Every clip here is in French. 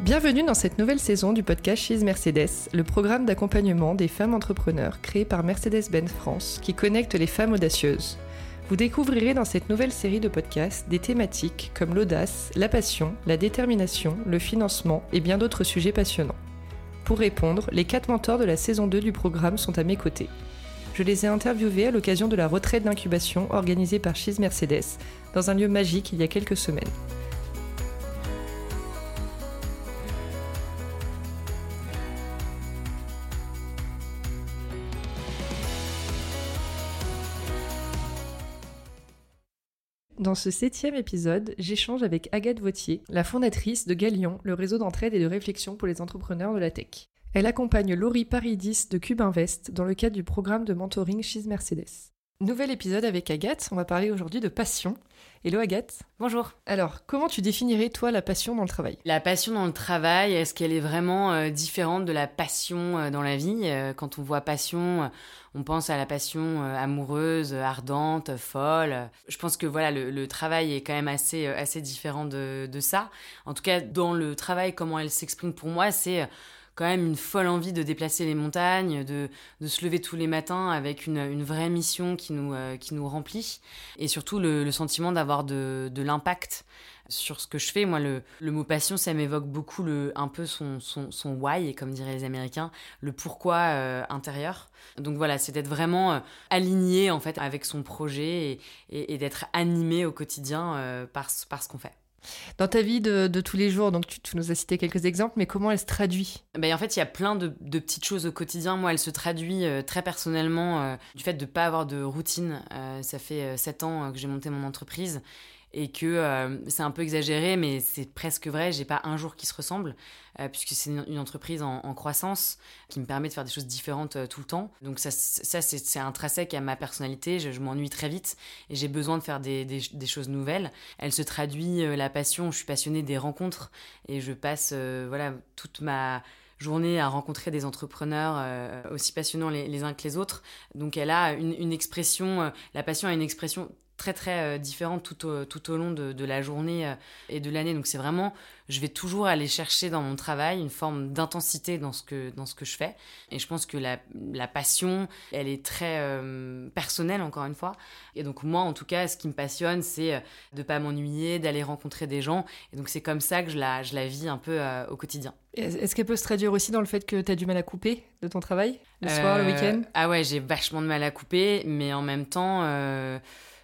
Bienvenue dans cette nouvelle saison du podcast She's Mercedes, le programme d'accompagnement des femmes entrepreneurs créé par Mercedes-Benz France qui connecte les femmes audacieuses. Vous découvrirez dans cette nouvelle série de podcasts des thématiques comme l'audace, la passion, la détermination, le financement et bien d'autres sujets passionnants. Pour répondre, les quatre mentors de la saison 2 du programme sont à mes côtés. Je les ai interviewés à l'occasion de la retraite d'incubation organisée par She's Mercedes dans un lieu magique il y a quelques semaines. Dans ce septième épisode, j'échange avec Agathe Vautier, la fondatrice de Galion, le réseau d'entraide et de réflexion pour les entrepreneurs de la tech. Elle accompagne Laurie Paridis de Cube Invest dans le cadre du programme de mentoring chez Mercedes. Nouvel épisode avec Agathe, on va parler aujourd'hui de passion. Hello Agathe. Bonjour. Alors, comment tu définirais toi la passion dans le travail? La passion dans le travail, est-ce qu'elle est vraiment euh, différente de la passion euh, dans la vie? Euh, Quand on voit passion, on pense à la passion amoureuse, ardente, folle. Je pense que voilà, le, travail est quand même assez, assez différent de, de ça. En tout cas, dans le travail, comment elle s'exprime pour moi, c'est quand même une folle envie de déplacer les montagnes, de, de se lever tous les matins avec une, une vraie mission qui nous, euh, qui nous remplit, et surtout le, le sentiment d'avoir de, de l'impact sur ce que je fais. Moi, le, le mot passion, ça m'évoque beaucoup le, un peu son, son, son why, comme diraient les Américains, le pourquoi euh, intérieur. Donc voilà, c'est d'être vraiment euh, aligné en fait avec son projet et, et, d'être animé au quotidien euh, par, par ce qu'on fait. Dans ta vie de, tous les jours, donc tu, nous as cité quelques exemples, mais comment elle se traduit? Ben, En fait, il y a plein de, petites choses au quotidien. Moi, elle se traduit euh, très personnellement euh, du fait de ne pas avoir de routine. Euh, ça fait sept ans que j'ai monté mon entreprise et que euh, c'est un peu exagéré, mais c'est presque vrai. J'ai pas un jour qui se ressemble, euh, puisque c'est une, entreprise en, croissance qui me permet de faire des choses différentes euh, tout le temps. Donc ça, ça c'est intrinsèque à ma personnalité. Je, m'ennuie très vite et j'ai besoin de faire des, choses nouvelles. Elle se traduit la passion. Je suis passionnée des rencontres et je passe voilà toute ma journée à rencontrer des entrepreneurs aussi passionnants les, uns que les autres. Donc elle a une, expression, la passion a une expression très très euh, différentes tout au, tout au long de, de la journée euh, et de l'année. Donc c'est vraiment, je vais toujours aller chercher dans mon travail une forme d'intensité dans ce que dans ce que je fais. Et je pense que la, la passion, elle est très euh, personnelle encore une fois. Et donc moi, en tout cas, ce qui me passionne, c'est de pas m'ennuyer, d'aller rencontrer des gens. Et donc c'est comme ça que je la je la vis un peu euh, au quotidien. Est-ce qu'elle peut se traduire aussi dans le fait que tu as du mal à couper de ton travail? Le soir, le week-end? Ah ouais, j'ai vachement de mal à couper, mais en même temps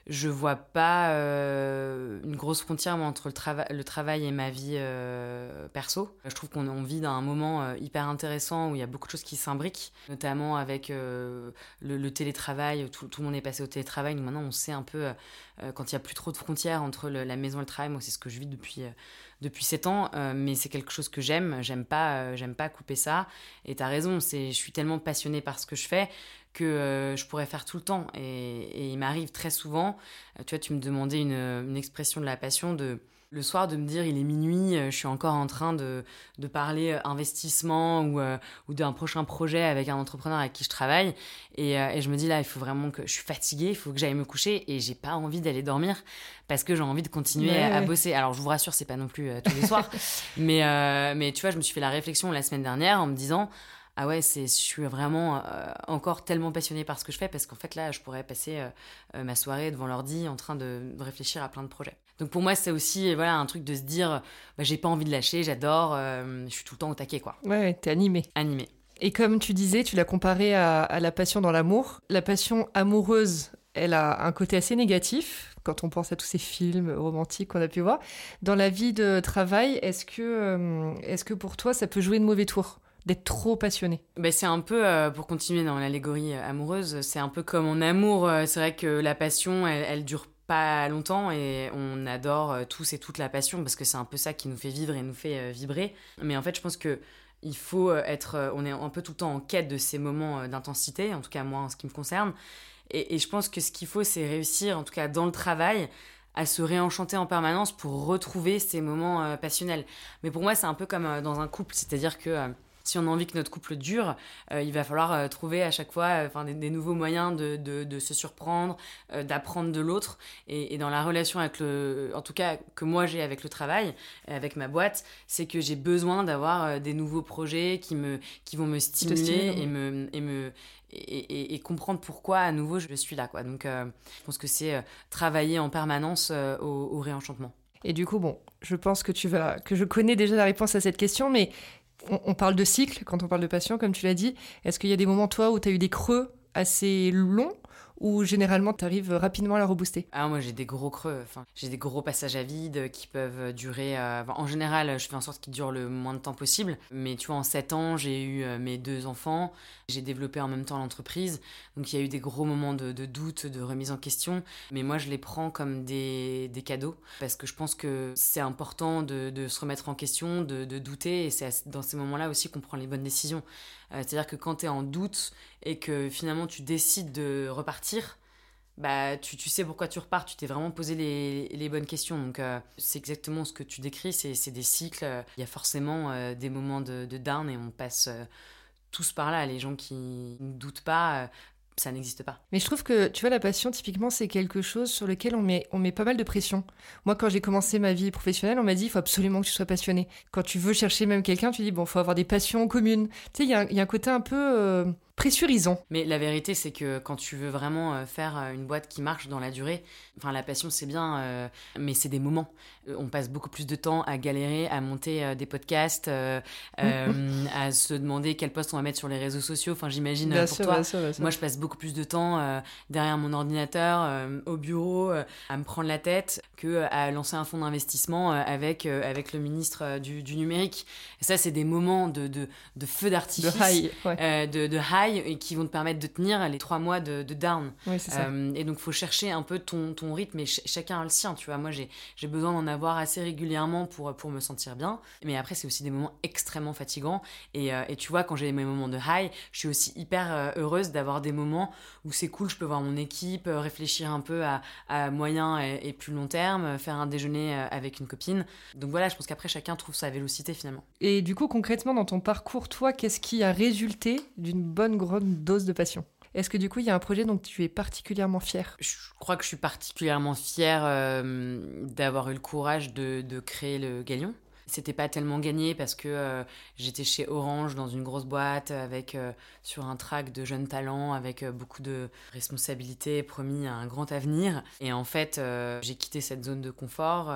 je vois pas euh, une grosse frontière entre le, trava le travail et ma vie euh, perso. Je trouve qu'on vit dans un moment euh, hyper intéressant où il y a beaucoup de choses qui s'imbriquent, notamment avec le, télétravail. Tout, le monde est passé au télétravail. Donc maintenant, on sait un peu quand il y a plus trop de frontières entre la maison et le travail. Moi, c'est ce que je vis depuis depuis sept ans, mais c'est quelque chose que j'aime. J'aime pas j'aime pas couper ça. Et t'as raison. C'est je suis tellement passionnée par ce que je fais que euh, je pourrais faire tout le temps. Et, il m'arrive très souvent, euh, tu vois, tu me demandais une, une, expression de la passion, de le soir de me dire il est minuit, euh, je suis encore en train de, de parler investissement ou, euh, ou d'un prochain projet avec un entrepreneur avec qui je travaille. Et, euh, et, je me dis là, il faut vraiment que je suis fatiguée, il faut que j'aille me coucher et j'ai pas envie d'aller dormir parce que j'ai envie de continuer ouais, à, à, bosser. Alors je vous rassure, c'est pas non plus tous les soirs, mais, mais tu vois, je me suis fait la réflexion la semaine dernière en me disant ah ouais, c'est, je suis vraiment euh, encore tellement passionnée par ce que je fais parce qu'en fait là, je pourrais passer euh, ma soirée devant l'ordi en train de, de, réfléchir à plein de projets. Donc pour moi, c'est aussi voilà un truc de se dire, bah, j'ai pas envie de lâcher, j'adore, euh, je suis tout le temps au taquet quoi. Ouais, t'es animé. Animé. Et comme tu disais, tu l'as comparé à, à la passion dans l'amour. La passion amoureuse, elle a un côté assez négatif quand on pense à tous ces films romantiques qu'on a pu voir. Dans la vie de travail, est-ce que, euh, est-ce que pour toi, ça peut jouer de mauvais tours? D'être trop passionné ben C'est un peu, euh, pour continuer dans l'allégorie amoureuse, c'est un peu comme en amour. Euh, c'est vrai que la passion, elle, elle dure pas longtemps et on adore euh, tous et toutes la passion parce que c'est un peu ça qui nous fait vivre et nous fait euh, vibrer. Mais en fait, je pense que il faut être, on est un peu tout le temps en quête de ces moments d'intensité, en tout cas moi en ce qui me concerne. Et, et je pense que ce qu'il faut, c'est réussir, en tout cas dans le travail, à se réenchanter en permanence pour retrouver ces moments euh, passionnels. Mais pour moi, c'est un peu comme euh, dans un couple, c'est-à-dire que euh, si on a envie que notre couple dure, il va falloir trouver à chaque fois enfin, des, nouveaux moyens de, de, se surprendre, d'apprendre de l'autre. Et, et, dans la relation avec le, en tout cas que moi j'ai avec le travail, avec ma boîte, c'est que j'ai besoin d'avoir des nouveaux projets qui me, qui vont me stimuler et me, et me et, comprendre pourquoi à nouveau je suis là quoi. Donc je pense que c'est travailler en permanence au, au réenchantement. Et du coup, bon, je pense que tu vas, que je connais déjà la réponse à cette question, mais on, parle de cycle quand on parle de passion, comme tu l'as dit. Est-ce qu'il y a des moments, toi, où tu as eu des creux assez longs ou généralement tu arrives rapidement à la rebooster? Ah moi j'ai des gros creux, enfin j'ai des gros passages à vide qui peuvent durer. Euh, en général je fais en sorte qu'ils durent le moins de temps possible. Mais tu vois en 7 ans j'ai eu euh, mes deux enfants, j'ai développé en même temps l'entreprise, donc il y a eu des gros moments de, doute, de remise en question. Mais moi je les prends comme des, des cadeaux parce que je pense que c'est important de, de, se remettre en question, de, douter et c'est dans ces moments-là aussi qu'on prend les bonnes décisions. Euh, c'est-à-dire que quand tu es en doute et que finalement tu décides de repartir, bah, tu, tu sais pourquoi tu repars, tu t'es vraiment posé les, les, bonnes questions. Donc, euh, c'est exactement ce que tu décris, c'est des cycles. Il y a forcément euh, des moments de, de, et on passe tous par là. Les gens qui ne doutent pas ça n'existe pas. Mais je trouve que, tu vois, la passion, typiquement, c'est quelque chose sur lequel on met, on met pas mal de pression. Moi, quand j'ai commencé ma vie professionnelle, on m'a dit, il faut absolument que tu sois passionné. Quand tu veux chercher même quelqu'un, tu dis, bon, faut avoir des passions communes. Tu sais, il y, a un côté un peu... Euh, pressurisant. Mais la vérité, c'est que quand tu veux vraiment euh, faire euh, une boîte qui marche dans la durée, enfin la passion c'est bien, euh, mais c'est des moments. On passe beaucoup plus de temps à galérer, à monter des podcasts, à se demander quel poste on va mettre sur les réseaux sociaux. Enfin, j'imagine pour toi. Moi, je passe beaucoup plus de temps derrière mon ordinateur, au bureau, à me prendre la tête, que à lancer un fonds d'investissement avec avec le ministre du, du numérique. Et ça, c'est des moments de, de, de feu d'artifice, de high, de, de high et qui vont te permettre de tenir les trois mois de, down. Euh, et donc, faut chercher un peu ton, ton rythme et chacun a le sien, tu vois. Moi, j'ai besoin d'en avoir assez régulièrement pour, pour me sentir bien. Mais après, c'est aussi des moments extrêmement fatigants. Et, euh, et tu vois, quand j'ai mes moments de high, je suis aussi hyper euh, heureuse d'avoir des moments où c'est cool, je peux voir mon équipe, réfléchir un peu à, à moyen et, plus long terme, faire un déjeuner avec une copine. Donc voilà, je pense qu'après, chacun trouve sa vélocité finalement. Et du coup, concrètement, dans ton parcours, toi, qu'est-ce qui a résulté d'une bonne grande dose de passion. Est-ce que du coup, il y a un projet dont tu es particulièrement fier Je crois que je suis particulièrement fier euh, d'avoir eu le courage de, de créer le Galion. C'était pas tellement gagné parce que euh, j'étais chez Orange dans une grosse boîte avec euh, sur un track de jeunes talents avec beaucoup de responsabilités, promis un grand avenir. Et en fait, j'ai quitté cette zone de confort.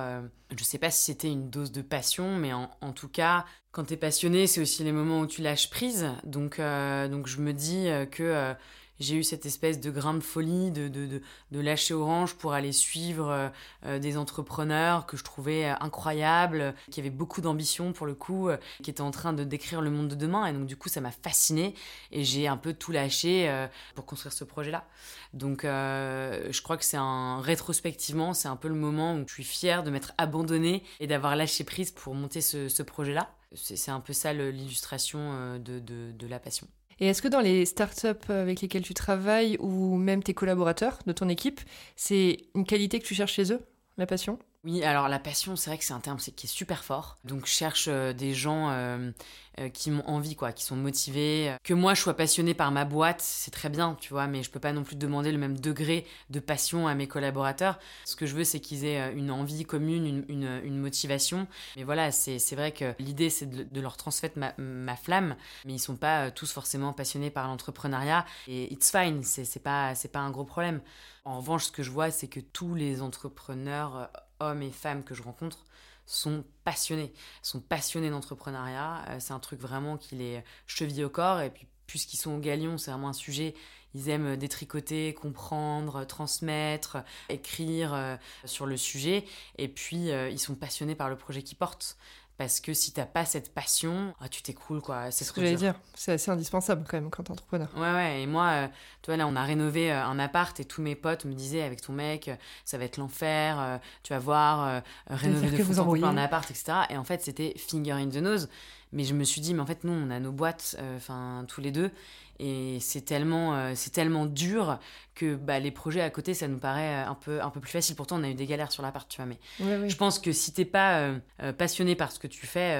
je sais pas si c'était une dose de passion, mais en, en tout cas, quand tu es passionné, c'est aussi les moments où tu lâches prise. Donc, euh, donc je me dis euh, que euh, j'ai eu cette espèce de grain de folie de, de, de, de lâcher Orange pour aller suivre des entrepreneurs que je trouvais incroyables, qui avaient beaucoup d'ambition pour le coup, qui étaient en train de décrire le monde de demain. Et donc du coup, ça m'a fasciné et j'ai un peu tout lâché pour construire ce projet-là. Donc je crois que c'est un rétrospectivement, c'est un peu le moment où je suis fière de m'être abandonnée et d'avoir lâché prise pour monter ce, ce projet-là. C'est un peu ça l'illustration euh, de, de, la passion. Et est-ce que dans les startups avec lesquelles tu travailles ou même tes collaborateurs de ton équipe, c'est une qualité que tu cherches chez eux, la passion? Oui, alors la passion, c'est vrai que c'est un terme qui est super fort. Donc cherche euh, des gens euh, qui m'ont envie, quoi, qui sont motivés. Que moi, je sois passionnée par ma boîte, c'est très bien, tu vois, mais je peux pas non plus demander le même degré de passion à mes collaborateurs. Ce que je veux, c'est qu'ils aient une envie commune, une, une, motivation. Mais voilà, c'est vrai que l'idée, c'est de, leur transmettre ma, ma, flamme, mais ils sont pas tous forcément passionnés par l'entrepreneuriat. Et it's fine, c'est pas, pas un gros problème. En revanche, ce que je vois, c'est que tous les entrepreneurs hommes et femmes que je rencontre sont passionnés, sont passionnés d'entrepreneuriat. Euh, c'est un truc vraiment qui les cheville au corps. Et puis, puisqu'ils sont au galion, c'est vraiment un sujet. Ils aiment détricoter, comprendre, transmettre, écrire euh, sur le sujet. Et puis, euh, ils sont passionnés par le projet qu'ils portent. Parce que si t'as pas cette passion, ah, tu t'écroules, quoi. C'est ce que j'allais dire. C'est assez indispensable, quand même, quand t'es entrepreneur. Ouais, ouais. Et moi, euh, tu vois, là, on a rénové euh, un appart et tous mes potes me disaient, avec ton mec, euh, ça va être l'enfer, tu vas voir, rénover de fond en un appart, etc. Et en fait, c'était finger in the nose. Mais je me suis dit, mais en fait, nous, on a nos boîtes, enfin, tous les deux. Et c'est tellement, euh, c'est tellement dur que bah, les projets à côté, ça nous paraît un peu, un peu plus facile. Pourtant, on a eu des galères sur l'appart, tu vois. Mais je pense que si t'es pas euh, euh, passionné par ce que tu fais,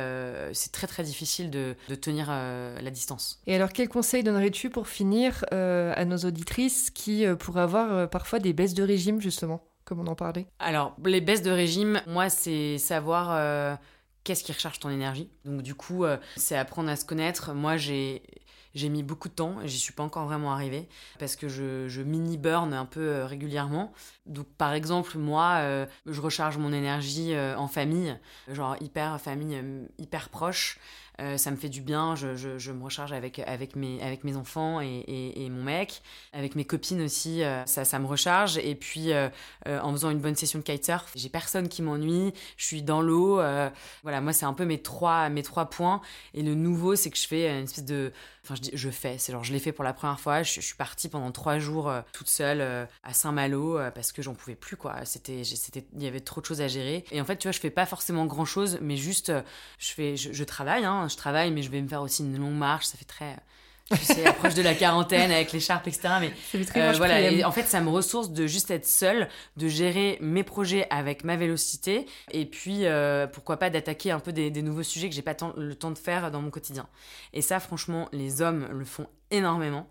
c'est très très difficile de, de tenir la distance. Et alors, quel conseil donnerais-tu pour finir à nos auditrices qui pourraient avoir parfois des baisses de régime, justement, comme on en parlait? Alors, les baisses de régime, moi, c'est savoir qu'est-ce qui recharge ton énergie. Donc du coup, c'est apprendre à se connaître. Moi, j'ai j'ai mis beaucoup de temps et j'y suis pas encore vraiment arrivée parce que je, je mini-burn un peu euh, régulièrement. Donc par exemple, moi, euh, je recharge mon énergie euh, en famille, genre hyper famille, hyper proche. Ça me fait du bien, je, me recharge avec, avec, mes, avec mes enfants et, et, mon mec, avec mes copines aussi, ça, ça me recharge. Et puis en faisant une bonne session de kitesurf, j'ai personne qui m'ennuie, je suis dans l'eau. voilà, moi c'est un peu mes trois, mes trois points. Et le nouveau, c'est que je fais une espèce de... Je, je fais, c'est genre je l'ai fait pour la première fois, je, suis partie pendant trois jours toute seule à Saint-Malo parce que j'en pouvais plus, quoi. C'était, il y avait trop de choses à gérer. Et en fait, tu vois, je fais pas forcément grand-chose, mais juste, je, fais, travaille, hein, je travaille, mais je vais me faire aussi une longue marche. Ça fait très, tu sais, approche de la quarantaine avec l'écharpe, etc. Mais euh, voilà, en fait, ça me ressource de juste être seule, de gérer mes projets avec ma vélocité, et puis euh, pourquoi pas d'attaquer un peu des, nouveaux sujets que j'ai pas le temps de faire dans mon quotidien. Et ça, franchement, les hommes le font énormément.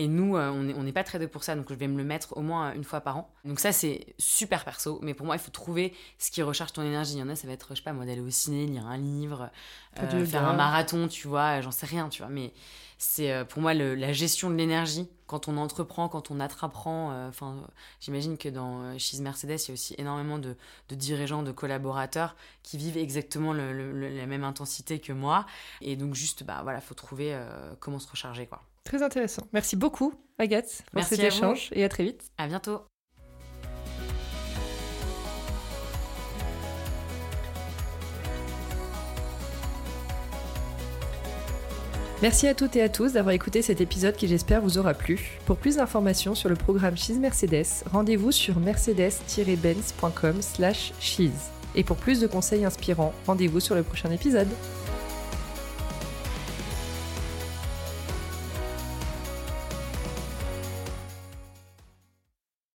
Et nous, euh, on n'est pas très pour ça, donc je vais me le mettre au moins une fois par an. Donc ça, c'est super perso, mais pour moi, il faut trouver ce qui recharge ton énergie. Il y en a, ça va être, je sais pas, moi, d'aller au ciné, lire un livre, euh, faire un marathon, tu vois, j'en sais rien, tu vois. Mais c'est euh, pour moi la gestion de l'énergie quand on entreprend, quand on attraprend. Enfin, j'imagine que dans chez Mercedes, il y a aussi énormément de, dirigeants, de collaborateurs qui vivent exactement la même intensité que moi. Et donc juste, bah voilà, faut trouver comment se recharger, quoi. Très intéressant. Merci beaucoup, Agathe, pour cet échange et à très vite. À bientôt. Merci à toutes et à tous d'avoir écouté cet épisode qui j'espère vous aura plu. Pour plus d'informations sur le programme Cheese Mercedes, rendez-vous sur mercedes-benz.com slash cheese. Et pour plus de conseils inspirants, rendez-vous sur le prochain épisode.